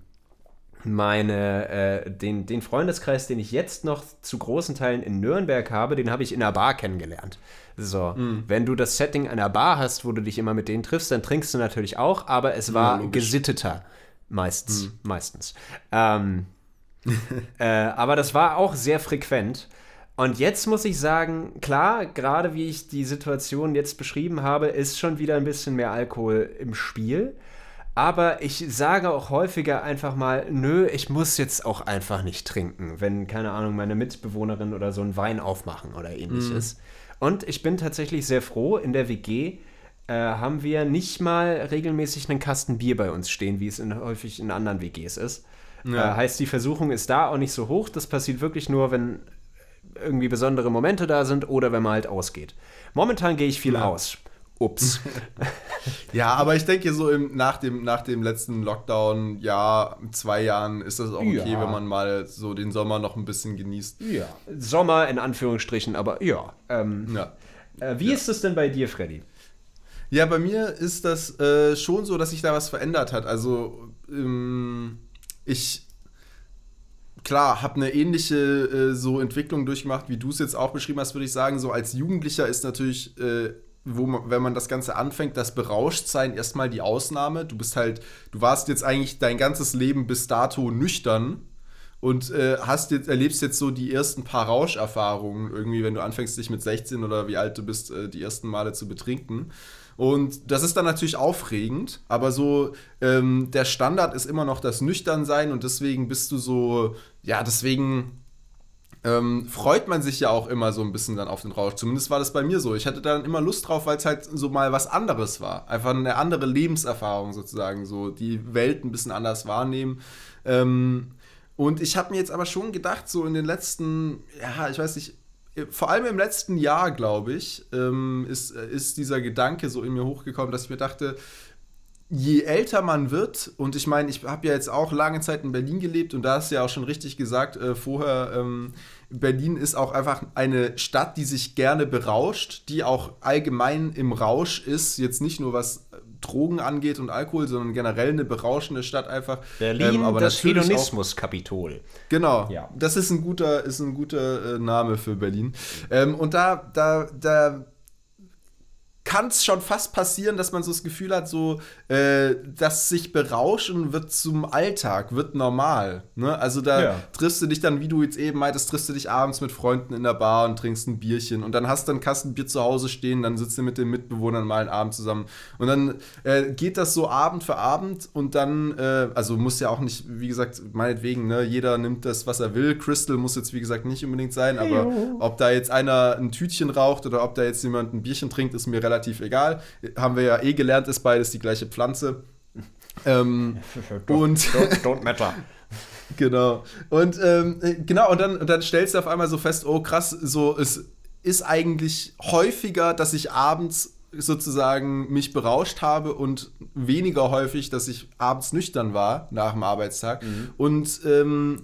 meine, äh, den, den Freundeskreis, den ich jetzt noch zu großen Teilen in Nürnberg habe, den habe ich in einer Bar kennengelernt. So, wenn du das Setting einer Bar hast, wo du dich immer mit denen triffst, dann trinkst du natürlich auch, aber es war logisch. gesitteter. Meistens, meistens. Ähm, äh, aber das war auch sehr frequent. Und jetzt muss ich sagen, klar, gerade wie ich die Situation jetzt beschrieben habe, ist schon wieder ein bisschen mehr Alkohol im Spiel. Aber ich sage auch häufiger einfach mal, nö, ich muss jetzt auch einfach nicht trinken, wenn, keine Ahnung, meine Mitbewohnerin oder so einen Wein aufmachen oder ähnliches. Und ich bin tatsächlich sehr froh, in der WG äh, haben wir nicht mal regelmäßig einen Kasten Bier bei uns stehen, wie es in, häufig in anderen WGs ist. Ja. Äh, heißt, die Versuchung ist da auch nicht so hoch. Das passiert wirklich nur, wenn irgendwie besondere Momente da sind oder wenn man halt ausgeht. Momentan gehe ich viel Ja. aus. Ups. Ja, aber ich denke so im, nach, dem, nach dem letzten Lockdown, ja, zwei Jahren ist das auch okay, Ja. wenn man mal so den Sommer noch ein bisschen genießt. ja. Sommer in Anführungsstrichen, aber ja. Ähm, Ja. äh, wie ist es denn bei dir, Freddy? Ja, bei mir ist das äh, schon so, dass sich da was verändert hat. Also, ähm, ich, klar, habe eine ähnliche äh, so Entwicklung durchgemacht, wie du es jetzt auch beschrieben hast, würde ich sagen. So als Jugendlicher ist natürlich, äh, wo man, wenn man das Ganze anfängt, das Berauschtsein erstmal die Ausnahme. Du bist halt, du warst jetzt eigentlich dein ganzes Leben bis dato nüchtern und äh, hast jetzt, erlebst jetzt so die ersten paar Rauscherfahrungen, irgendwie, wenn du anfängst, dich mit 16 oder wie alt du bist, äh, die ersten Male zu betrinken. Und das ist dann natürlich aufregend, aber so ähm, der Standard ist immer noch das Nüchternsein und deswegen bist du so, ja, deswegen ähm, freut man sich ja auch immer so ein bisschen dann auf den Rausch. Zumindest war das bei mir so. Ich hatte dann immer Lust drauf, weil es halt so mal was anderes war. Einfach eine andere Lebenserfahrung sozusagen, so die Welt ein bisschen anders wahrnehmen. Ähm, und ich habe mir jetzt aber schon gedacht, so in den letzten, ja, ich weiß nicht, vor allem im letzten Jahr, glaube ich, ähm, ist, ist dieser Gedanke so in mir hochgekommen, dass ich mir dachte, je älter man wird, und ich meine, ich habe ja jetzt auch lange Zeit in Berlin gelebt und da hast du ja auch schon richtig gesagt, äh, vorher, ähm, Berlin ist auch einfach eine Stadt, die sich gerne berauscht, die auch allgemein im Rausch ist, jetzt nicht nur was äh, Drogen angeht und Alkohol, sondern generell eine berauschende Stadt einfach. Berlin, Ähm, aber das Hedonismus-Kapitol. Genau. Ja. Das ist ein guter, ist ein guter äh, Name für Berlin. Ähm, und da, da, da kann es schon fast passieren, dass man so das Gefühl hat, so, äh, dass sich berauschen wird zum Alltag, wird normal. Ne? Also da Ja. triffst du dich dann, wie du jetzt eben meintest, triffst du dich abends mit Freunden in der Bar und trinkst ein Bierchen und dann hast du einen Kasten Bier zu Hause stehen, dann sitzt du mit den Mitbewohnern mal einen Abend zusammen und dann äh, geht das so Abend für Abend und dann, äh, also muss ja auch nicht, wie gesagt, meinetwegen, ne, jeder nimmt das, was er will. Crystal muss jetzt, wie gesagt, nicht unbedingt sein, aber ob da jetzt einer ein Tütchen raucht oder ob da jetzt jemand ein Bierchen trinkt, ist mir relativ egal. Haben wir ja eh gelernt, ist beides die gleiche Pflanze. Ähm, und Don't, don't matter. Genau. Und ähm, äh, genau, und dann, und dann stellst du auf einmal so fest, oh krass, so es ist eigentlich häufiger, dass ich abends sozusagen mich berauscht habe und weniger häufig, dass ich abends nüchtern war nach dem Arbeitstag. Und ähm,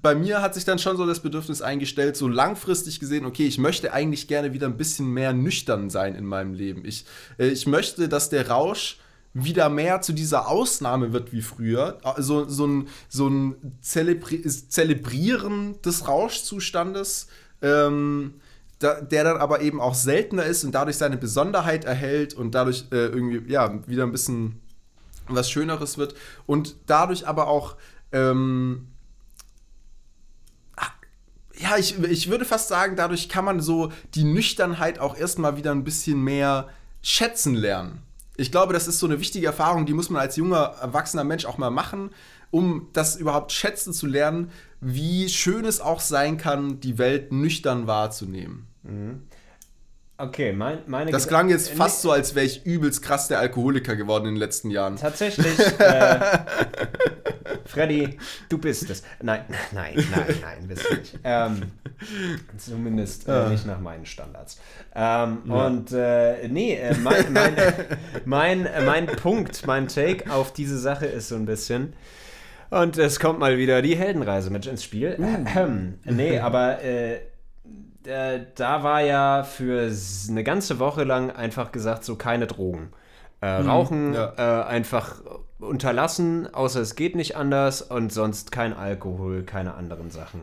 bei mir hat sich dann schon so das Bedürfnis eingestellt, so langfristig gesehen, okay, ich möchte eigentlich gerne wieder ein bisschen mehr nüchtern sein in meinem Leben. Ich, äh, ich möchte, dass der Rausch wieder mehr zu dieser Ausnahme wird wie früher. Also so ein, so ein Zelebri Zelebrieren des Rauschzustandes, ähm, da, der dann aber eben auch seltener ist und dadurch seine Besonderheit erhält und dadurch äh, irgendwie ja wieder ein bisschen was Schöneres wird und dadurch aber auch ähm, ja, ich, ich würde fast sagen, dadurch kann man so die Nüchternheit auch erstmal wieder ein bisschen mehr schätzen lernen. Ich glaube, das ist so eine wichtige Erfahrung, die muss man als junger, erwachsener Mensch auch mal machen, um das überhaupt schätzen zu lernen, wie schön es auch sein kann, die Welt nüchtern wahrzunehmen. Okay, mein, meine Das klang jetzt äh, fast so, als wäre ich übelst krass der Alkoholiker geworden in den letzten Jahren. Tatsächlich, äh, Freddy, du bist es. Nein, nein, nein, nein, bist du nicht. Ähm, zumindest äh, nicht nach meinen Standards. Ähm, Und äh, nee, äh, mein, mein, mein, äh, mein Punkt, mein Take auf diese Sache ist so ein bisschen. Und es kommt mal wieder die Heldenreise mit ins Spiel. Ähm, nee, aber äh, da war ja für eine ganze Woche lang einfach gesagt, so keine Drogen. Äh, Rauchen ja. äh, einfach unterlassen, außer es geht nicht anders und sonst kein Alkohol, keine anderen Sachen.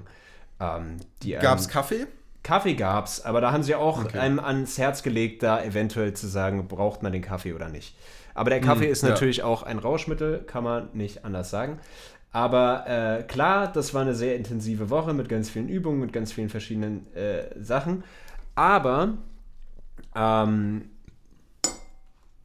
Ähm, die einem- Gab's Kaffee? Kaffee gab's, aber da haben sie auch einem ans Herz gelegt, da eventuell zu sagen, braucht man den Kaffee oder nicht. Aber der Kaffee ist ja. natürlich auch ein Rauschmittel, kann man nicht anders sagen. Aber äh, klar, das war eine sehr intensive Woche mit ganz vielen Übungen, mit ganz vielen verschiedenen äh, Sachen. Aber ähm,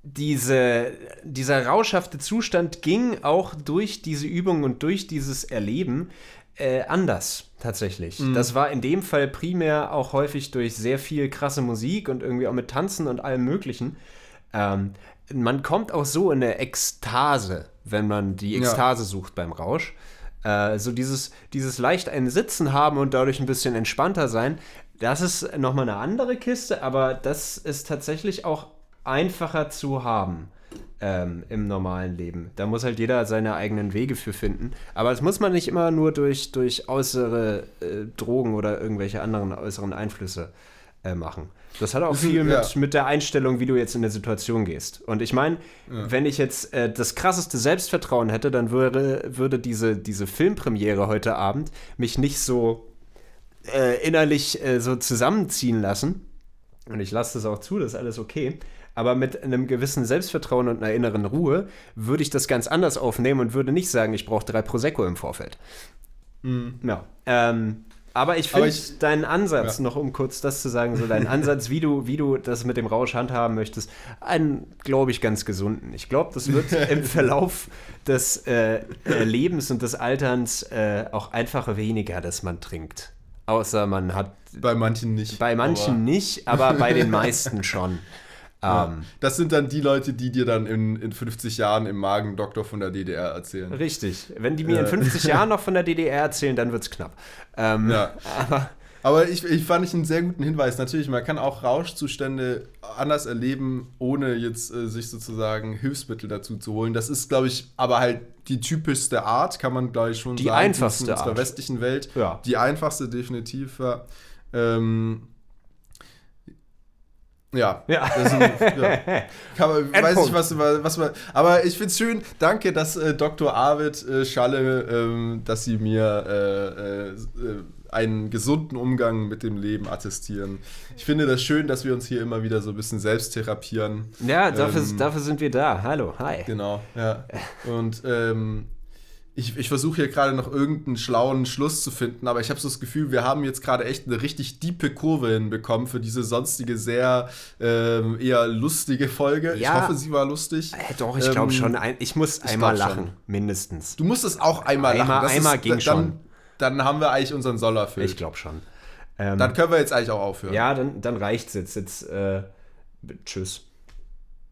diese, dieser rauschhafte Zustand ging auch durch diese Übung und durch dieses Erleben äh, anders tatsächlich. Das war in dem Fall primär auch häufig durch sehr viel krasse Musik und irgendwie auch mit Tanzen und allem Möglichen. Ähm, man kommt auch so in eine Ekstase, wenn man die Ekstase sucht beim Rausch. Äh, so dieses, dieses leicht ein Sitzen haben und dadurch ein bisschen entspannter sein, das ist nochmal eine andere Kiste, aber das ist tatsächlich auch einfacher zu haben ähm, im normalen Leben. Da muss halt jeder seine eigenen Wege für finden. Aber das muss man nicht immer nur durch, durch äußere äh, Drogen oder irgendwelche anderen äußeren Einflüsse äh, machen. Das hat auch viel mit, ja. mit der Einstellung, wie du jetzt in der Situation gehst. Und ich meine, wenn ich jetzt äh, das krasseste Selbstvertrauen hätte, dann würde, würde diese, diese Filmpremiere heute Abend mich nicht so äh, innerlich äh, so zusammenziehen lassen. Und ich lasse das auch zu, das ist alles okay. Aber mit einem gewissen Selbstvertrauen und einer inneren Ruhe würde ich das ganz anders aufnehmen und würde nicht sagen, ich brauche drei Prosecco im Vorfeld. Ja. Ähm, aber ich finde deinen Ansatz, Ja. noch um kurz das zu sagen, so deinen Ansatz, wie du, wie du das mit dem Rausch handhaben möchtest, einen, glaube ich, ganz gesunden. Ich glaube, das wird im Verlauf des äh, äh, Lebens und des Alterns äh, auch einfach weniger, dass man trinkt. Außer man hat Bei manchen nicht. bei manchen aber- nicht, aber bei den meisten schon. Ähm, Das sind dann die Leute, die dir dann in, in 50 Jahren im Magen-Doktor von der DDR erzählen. Richtig. Wenn die mir in Äh. 50 Jahren noch von der DDR erzählen, dann wird's knapp. Ähm, Ja. Aber ich, ich fand ich einen sehr guten Hinweis. Natürlich, man kann auch Rauschzustände anders erleben, ohne jetzt äh, sich sozusagen Hilfsmittel dazu zu holen. Das ist, glaube ich, aber halt die typischste Art, kann man, glaube ich, schon Die sagen. einfachste in unserer Art. westlichen Welt. Ja. Die einfachste, definitiv. Ja. Ähm, ja. Ja. Das sind, ja. Kann man, weiß nicht, was, man- was man. Aber ich finde es schön. Danke, dass äh, Dr. Arvid äh, Schalle, ähm, dass Sie mir äh, äh, einen gesunden Umgang mit dem Leben attestieren. Ich finde das schön, dass wir uns hier immer wieder so ein bisschen selbst therapieren. Ja, dafür, Ähm, dafür sind wir da. Hallo, hi. Genau, ja. Und ähm, ich, ich versuche hier gerade noch irgendeinen schlauen Schluss zu finden, aber ich habe so das Gefühl, wir haben jetzt gerade echt eine richtig diepe Kurve hinbekommen für diese sonstige sehr ähm, eher lustige Folge. Ich Ja. hoffe, sie war lustig. Äh, doch, ich glaube Ähm, schon. Ein, ich muss einmal glaub lachen, schon. mindestens. Du musstest auch einmal Einmal- lachen. Das einmal ist, ging dann, schon. Dann haben wir eigentlich unseren Soll erfüllt. Ich glaube schon. Ähm, Dann können wir jetzt eigentlich auch aufhören. ja, dann, dann reicht's jetzt. Jetzt, äh, tschüss.